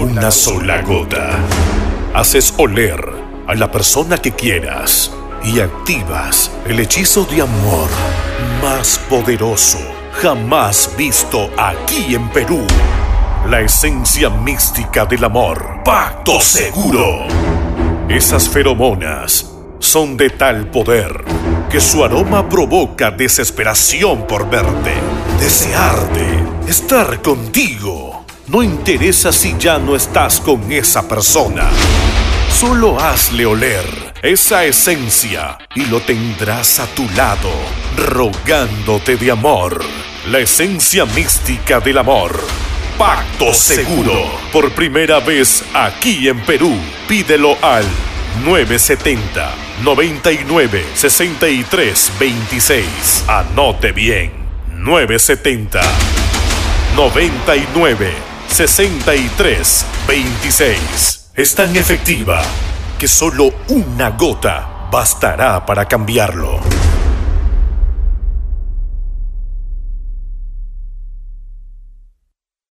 una sola gota. Haces oler a la persona que quieras y activas el hechizo de amor más poderoso jamás visto aquí en Perú. La esencia mística del amor. Pacto seguro. Esas feromonas son de tal poder que su aroma provoca desesperación por verte, desearte, estar contigo. No interesa si ya no estás con esa persona. Solo hazle oler esa esencia y lo tendrás a tu lado, rogándote de amor. La esencia mística del amor. Pacto seguro. Por primera vez aquí en Perú. Pídelo al 970 99 63 26. Anote bien. 970 99 63 26. Es tan efectiva que solo una gota bastará para cambiarlo.